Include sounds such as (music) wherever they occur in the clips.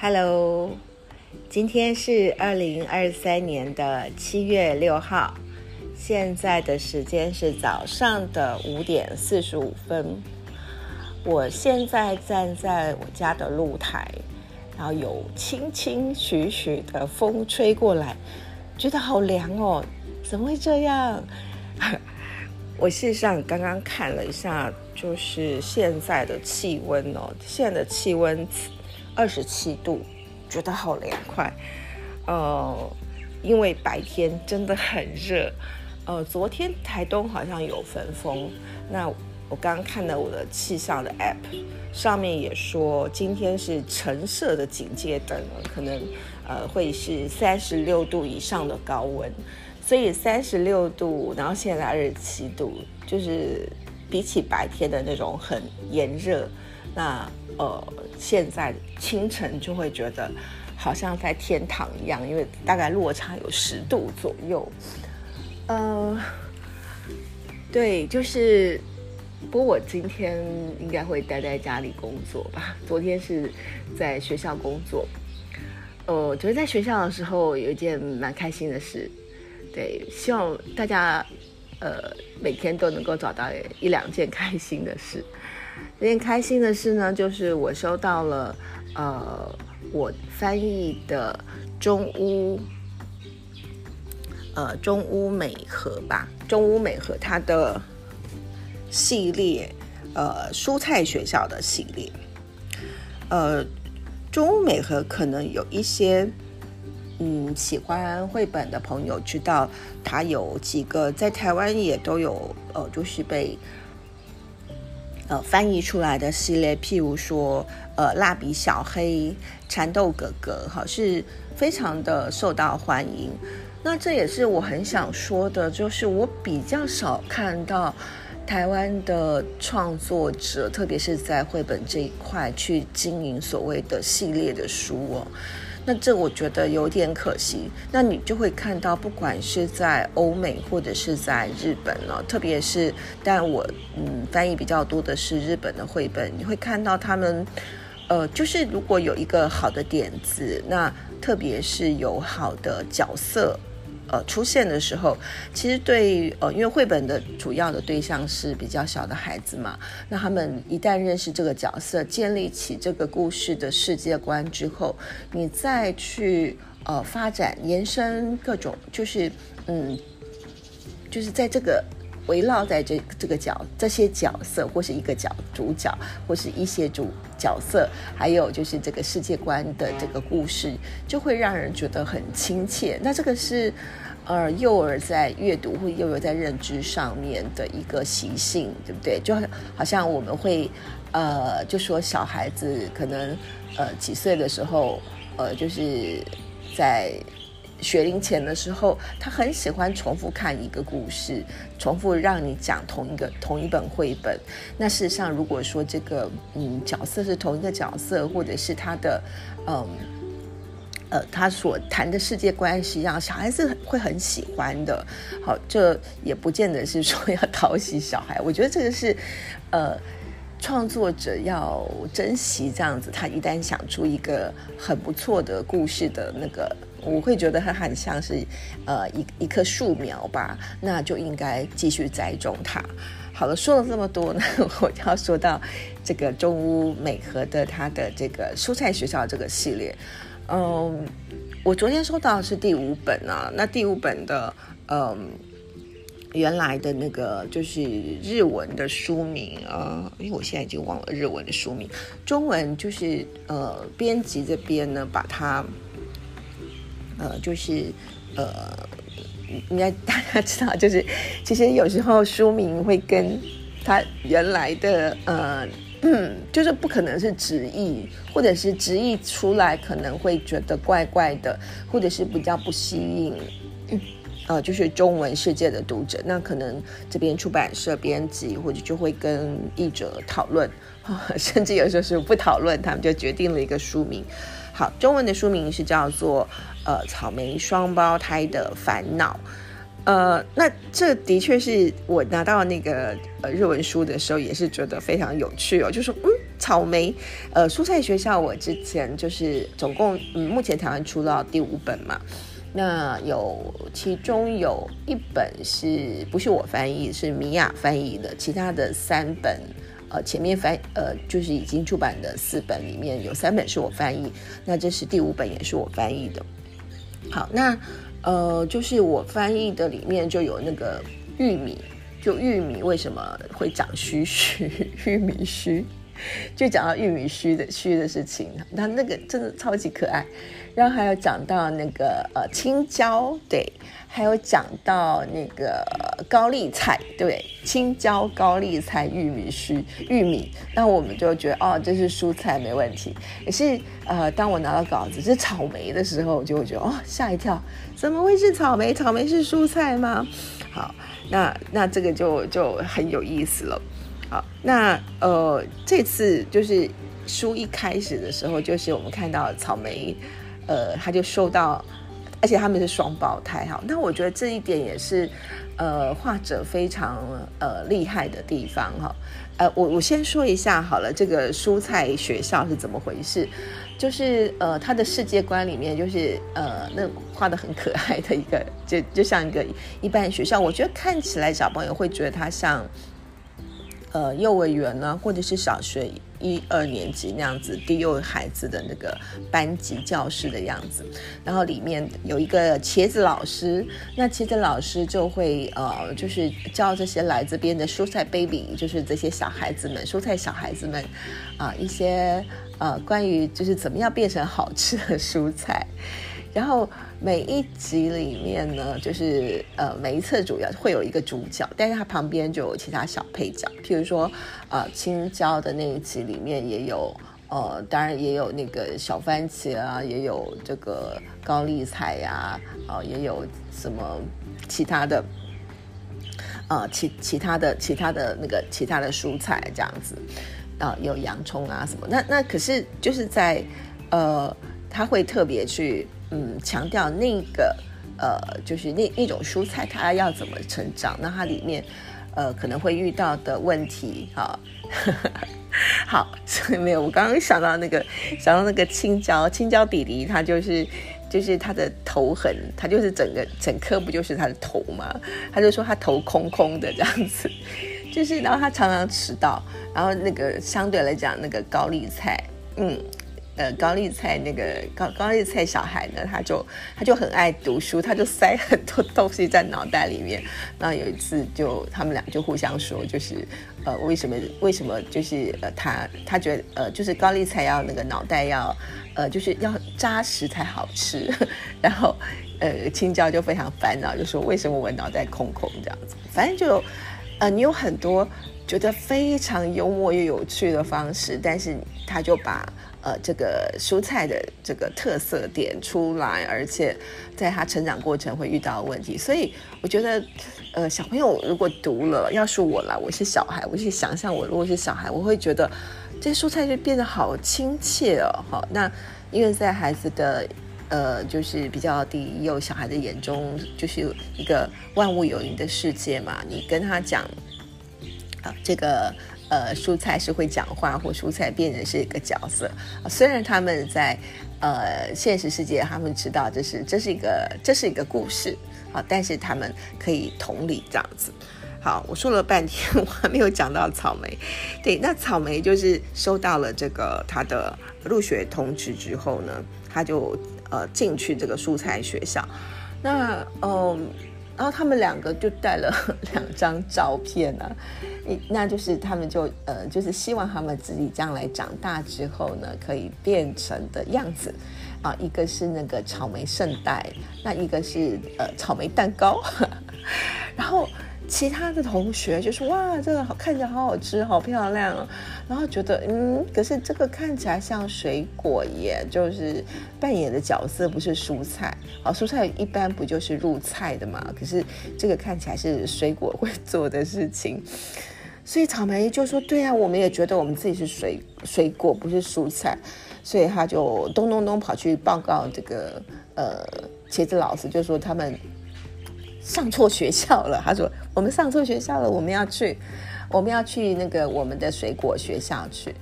Hello，今天是二零二三年的七月六号，现在的时间是早上的五点四十五分。我现在站在我家的露台，然后有轻轻徐徐的风吹过来，觉得好凉哦！怎么会这样？(laughs) 我事实上刚刚看了一下，就是现在的气温哦，现在的气温。二十七度，觉得好凉快，呃，因为白天真的很热，呃，昨天台东好像有焚风，那我刚刚看到我的气象的 app 上面也说今天是橙色的警戒灯，可能呃会是三十六度以上的高温，所以三十六度，然后现在二十七度，就是比起白天的那种很炎热。那呃，现在清晨就会觉得好像在天堂一样，因为大概落差有十度左右。呃，对，就是，不过我今天应该会待在家里工作吧。昨天是在学校工作，呃，昨天在学校的时候有一件蛮开心的事。对，希望大家呃每天都能够找到一两件开心的事。有点开心的是呢，就是我收到了，呃，我翻译的中屋，呃，中屋美和吧，中屋美和它的系列，呃，蔬菜学校的系列，呃，中屋美和可能有一些，嗯，喜欢绘本的朋友知道，它有几个在台湾也都有，呃，就是被。呃，翻译出来的系列，譬如说，呃，蜡笔小黑、蚕豆哥哥，哈，是非常的受到欢迎。那这也是我很想说的，就是我比较少看到台湾的创作者，特别是在绘本这一块去经营所谓的系列的书哦。那这我觉得有点可惜。那你就会看到，不管是在欧美或者是在日本了，特别是，但我嗯翻译比较多的是日本的绘本，你会看到他们，呃，就是如果有一个好的点子，那特别是有好的角色。呃，出现的时候，其实对呃，因为绘本的主要的对象是比较小的孩子嘛，那他们一旦认识这个角色，建立起这个故事的世界观之后，你再去呃发展延伸各种，就是嗯，就是在这个围绕在这这个角这些角色，或是一个角主角，或是一些主角色，还有就是这个世界观的这个故事，就会让人觉得很亲切。那这个是。呃，幼儿在阅读或幼儿在认知上面的一个习性，对不对？就好像我们会，呃，就说小孩子可能，呃，几岁的时候，呃，就是在学龄前的时候，他很喜欢重复看一个故事，重复让你讲同一个同一本绘本。那事实上，如果说这个嗯角色是同一个角色，或者是他的嗯。呃，他所谈的世界观实际上小孩子会很喜欢的。好，这也不见得是说要讨喜小孩。我觉得这个是，呃，创作者要珍惜这样子。他一旦想出一个很不错的故事的那个，我会觉得它很像是呃一一棵树苗吧，那就应该继续栽种它。好了，说了这么多呢，(laughs) 我要说到这个中屋美和的他的这个蔬菜学校这个系列。嗯，我昨天收到是第五本啊，那第五本的嗯，原来的那个就是日文的书名啊，因为我现在已经忘了日文的书名，中文就是呃，编辑这边呢把它呃，就是呃，应该大家知道，就是其实有时候书名会跟它原来的呃。就是不可能是直译，或者是直译出来可能会觉得怪怪的，或者是比较不吸引，呃，就是中文世界的读者。那可能这边出版社编辑或者就会跟译者讨论，(laughs) 甚至有时候是不讨论，他们就决定了一个书名。好，中文的书名是叫做呃草莓双胞胎的烦恼。呃，那这的确是我拿到那个呃日文书的时候，也是觉得非常有趣哦。就说，嗯，草莓，呃，蔬菜学校我之前就是总共，嗯，目前台湾出到第五本嘛，那有其中有一本是不是我翻译，是米娅翻译的，其他的三本，呃，前面翻，呃，就是已经出版的四本里面有三本是我翻译，那这是第五本也是我翻译的。好，那呃，就是我翻译的里面就有那个玉米。就玉米为什么会长须须？(laughs) 玉米须，就讲到玉米须的须的事情，它那个真的超级可爱。然后还有讲到那个呃青椒，对，还有讲到那个高丽菜，对，青椒、高丽菜、玉米须、玉米。那我们就觉得哦，这是蔬菜没问题。可是呃，当我拿到稿子是草莓的时候，我就会觉得哦，吓一跳，怎么会是草莓？草莓是蔬菜吗？好。那那这个就就很有意思了，好，那呃这次就是书一开始的时候，就是我们看到草莓，呃，他就收到，而且他们是双胞胎哈，那我觉得这一点也是呃画者非常呃厉害的地方哈，呃，我我先说一下好了，这个蔬菜学校是怎么回事。就是呃，他的世界观里面就是呃，那画的很可爱的一个，就就像一个一般学校。我觉得看起来小朋友会觉得他像呃幼儿园呢，或者是小学一二年级那样子低幼孩子的那个班级教室的样子。然后里面有一个茄子老师，那茄子老师就会呃，就是教这些来这边的蔬菜 baby，就是这些小孩子们，蔬菜小孩子们啊一些。呃，关于就是怎么样变成好吃的蔬菜，然后每一集里面呢，就是呃每一册主要会有一个主角，但是它旁边就有其他小配角，譬如说呃青椒的那一集里面也有呃，当然也有那个小番茄啊，也有这个高丽菜呀，啊也有什么其他的，呃其其他的其他的那个其他的蔬菜这样子。啊，有洋葱啊什么？那那可是就是在，呃，他会特别去嗯强调那个呃，就是那那种蔬菜它要怎么成长？那它里面呃可能会遇到的问题哈。好，(laughs) 所以没有，我刚刚想到那个想到那个青椒，青椒弟弟他就是就是他的头很，他就是整个整颗不就是他的头吗？他就说他头空空的这样子。(laughs) 就是，然后他常常迟到，然后那个相对来讲，那个高丽菜，嗯，呃，高丽菜那个高高丽菜小孩呢，他就他就很爱读书，他就塞很多东西在脑袋里面。然后有一次，就他们俩就互相说，就是呃，为什么为什么就是呃，他他觉得呃，就是高丽菜要那个脑袋要呃，就是要扎实才好吃。(laughs) 然后呃，青椒就非常烦恼，就说为什么我脑袋空空这样子？反正就。呃，你有很多觉得非常幽默又有趣的方式，但是他就把呃这个蔬菜的这个特色点出来，而且在他成长过程会遇到问题，所以我觉得呃小朋友如果读了，要是我来，我是小孩，我去想象我如果是小孩，我会觉得这些蔬菜就变得好亲切哦，好，那因为在孩子的。呃，就是比较低幼小孩的眼中，就是一个万物有灵的世界嘛。你跟他讲，啊，这个呃，蔬菜是会讲话，或蔬菜变成是一个角色。虽然他们在呃现实世界，他们知道这是这是一个这是一个故事，好，但是他们可以同理这样子。好，我说了半天，我还没有讲到草莓。对，那草莓就是收到了这个他的入学通知之后呢，他就。呃，进去这个蔬菜学校，那嗯，然后他们两个就带了 (laughs) 两张照片呢，那就是他们就呃，就是希望他们自己将来长大之后呢，可以变成的样子啊，一个是那个草莓圣代，那一个是呃草莓蛋糕，(laughs) 然后。其他的同学就说：“哇，这个好看起来好好吃，好漂亮。”然后觉得，嗯，可是这个看起来像水果耶，就是扮演的角色不是蔬菜。好，蔬菜一般不就是入菜的嘛？可是这个看起来是水果会做的事情。所以草莓就说：“对啊，我们也觉得我们自己是水水果，不是蔬菜。”所以他就咚咚咚跑去报告这个呃茄子老师，就说他们。上错学校了，他说我们上错学校了，我们要去，我们要去那个我们的水果学校去。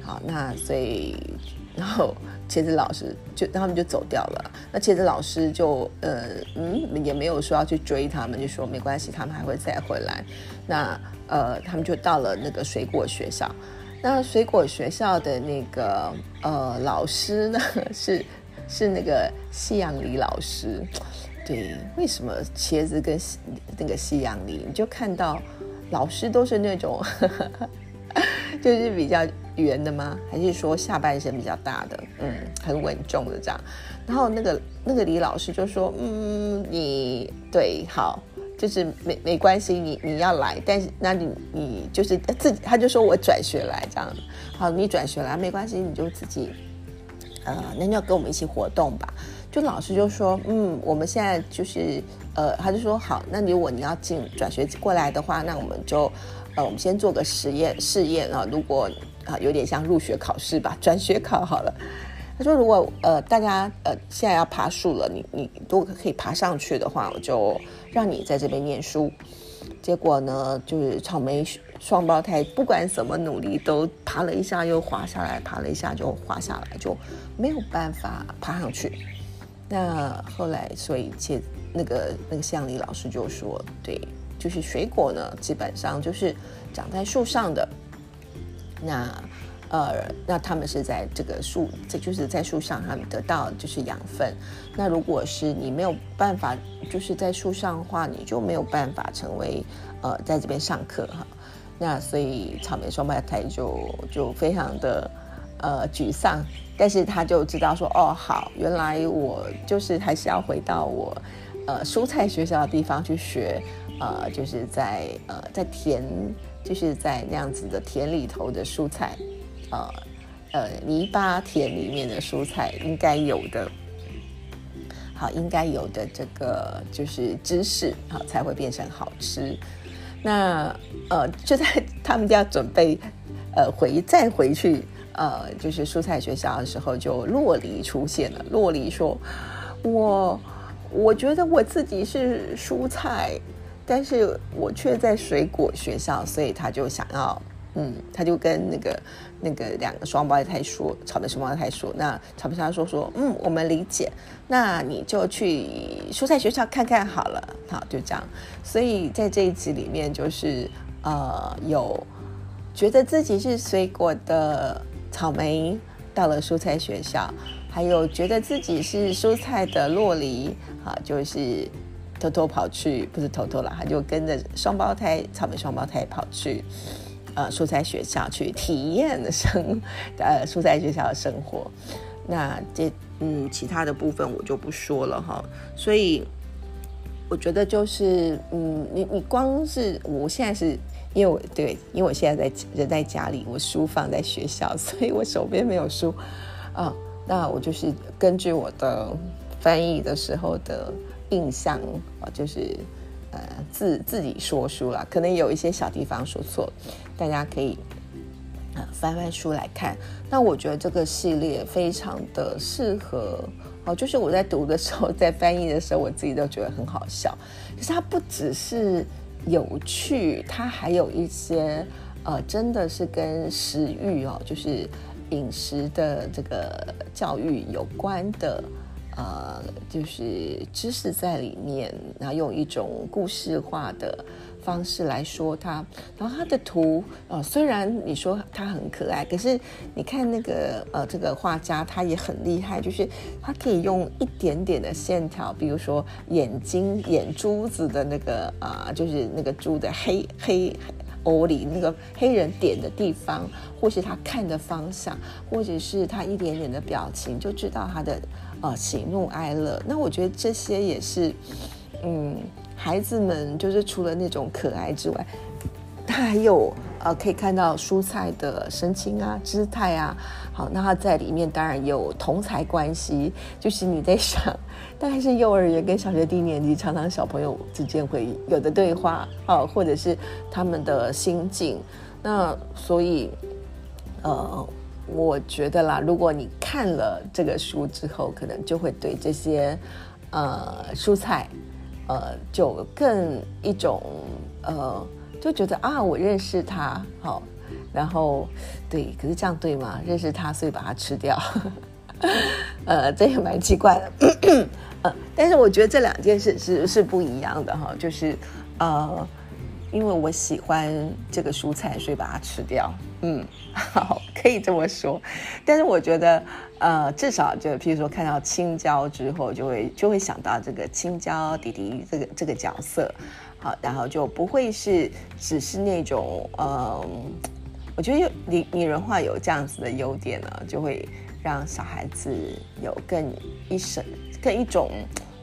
好，那所以然后茄子老师就他们就走掉了。那茄子老师就呃嗯也没有说要去追他们，就说没关系，他们还会再回来。那呃他们就到了那个水果学校。那水果学校的那个呃老师呢 (laughs) 是是那个西洋李老师。对，为什么茄子跟那个西洋梨，你就看到老师都是那种，(laughs) 就是比较圆的吗？还是说下半身比较大的？嗯，很稳重的这样。然后那个那个李老师就说：“嗯，你对，好，就是没没关系，你你要来，但是那你你就是自己，他就说我转学来这样。好，你转学来没关系，你就自己，呃，那你要跟我们一起活动吧。”就老师就说，嗯，我们现在就是，呃，他就说好，那如果你要进转学过来的话，那我们就，呃，我们先做个实验试验啊，如果啊有点像入学考试吧，转学考好了。他说，如果呃大家呃现在要爬树了，你你如果可以爬上去的话，我就让你在这边念书。结果呢，就是草莓双胞胎不管怎么努力，都爬了一下又滑下来，爬了一下就滑下来，就没有办法爬上去。那后来，所以切那个那个向里老师就说，对，就是水果呢，基本上就是长在树上的。那呃，那他们是在这个树，这就是在树上，他们得到就是养分。那如果是你没有办法，就是在树上的话，你就没有办法成为呃，在这边上课哈。那所以草莓双胞胎就就非常的。呃，沮丧，但是他就知道说，哦，好，原来我就是还是要回到我，呃，蔬菜学校的地方去学，呃，就是在呃，在田，就是在那样子的田里头的蔬菜，呃，呃，泥巴田里面的蔬菜应该有的，好，应该有的这个就是知识，好，才会变成好吃。那呃，就在他们家准备，呃，回再回去。呃，就是蔬菜学校的时候，就洛梨出现了。洛梨说：“我我觉得我自己是蔬菜，但是我却在水果学校，所以他就想要，嗯，他就跟那个那个两个双胞胎说，草莓双胞胎说，那草莓双胞胎说说，嗯，我们理解，那你就去蔬菜学校看看好了，好，就这样。所以在这一集里面，就是呃，有觉得自己是水果的。草莓到了蔬菜学校，还有觉得自己是蔬菜的洛梨，啊，就是偷偷跑去，不是偷偷了，他就跟着双胞胎草莓双胞胎跑去，呃，蔬菜学校去体验生，呃，蔬菜学校的生活。那这嗯，其他的部分我就不说了哈。所以我觉得就是嗯，你你光是我现在是。因为我对，因为我现在在人在家里，我书放在学校，(laughs) 所以我手边没有书啊。那我就是根据我的翻译的时候的印象啊，就是呃自自己说书了，可能有一些小地方说错，大家可以翻翻书来看。那我觉得这个系列非常的适合哦，就是我在读的时候，在翻译的时候，我自己都觉得很好笑。可是它不只是。有趣，它还有一些呃，真的是跟食欲哦，就是饮食的这个教育有关的呃，就是知识在里面，然后用一种故事化的方式来说它。然后它的图呃，虽然你说它很可爱，可是你看那个呃，这个画家他也很厉害，就是他可以用一点点的线条，比如说眼睛眼珠子的那个啊，就是那个猪的黑黑欧里那个黑人点的地方，或是他看的方向，或者是他一点点的表情，就知道他的呃喜怒哀乐。那我觉得这些也是，嗯。孩子们就是除了那种可爱之外，他还有呃可以看到蔬菜的神情啊、姿态啊。好，那他在里面当然有同才关系，就是你在想，大概是幼儿园跟小学低年级，常常小朋友之间会有的对话啊，或者是他们的心境。那所以，呃，我觉得啦，如果你看了这个书之后，可能就会对这些呃蔬菜。呃，就更一种呃，就觉得啊，我认识他，好，然后对，可是这样对吗？认识他，所以把它吃掉，(laughs) 呃，这也蛮奇怪的。(coughs) 呃，但是我觉得这两件事是是不一样的哈，就是呃，因为我喜欢这个蔬菜，所以把它吃掉。嗯，(laughs) 好，可以这么说。但是我觉得，呃，至少就譬如说看到青椒之后，就会就会想到这个青椒弟弟这个这个角色，好，然后就不会是只是那种，嗯，我觉得拟拟人化有这样子的优点呢，就会让小孩子有更一生。更一种，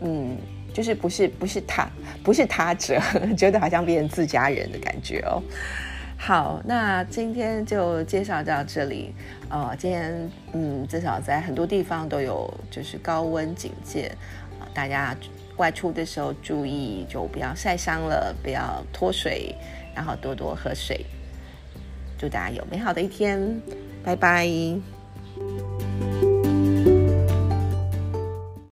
嗯，就是不是不是他不是他者，(laughs) 觉得好像变成自家人的感觉哦。好，那今天就介绍到这里。呃，今天嗯，至少在很多地方都有就是高温警戒啊，大家外出的时候注意，就不要晒伤了，不要脱水，然后多多喝水。祝大家有美好的一天，拜拜。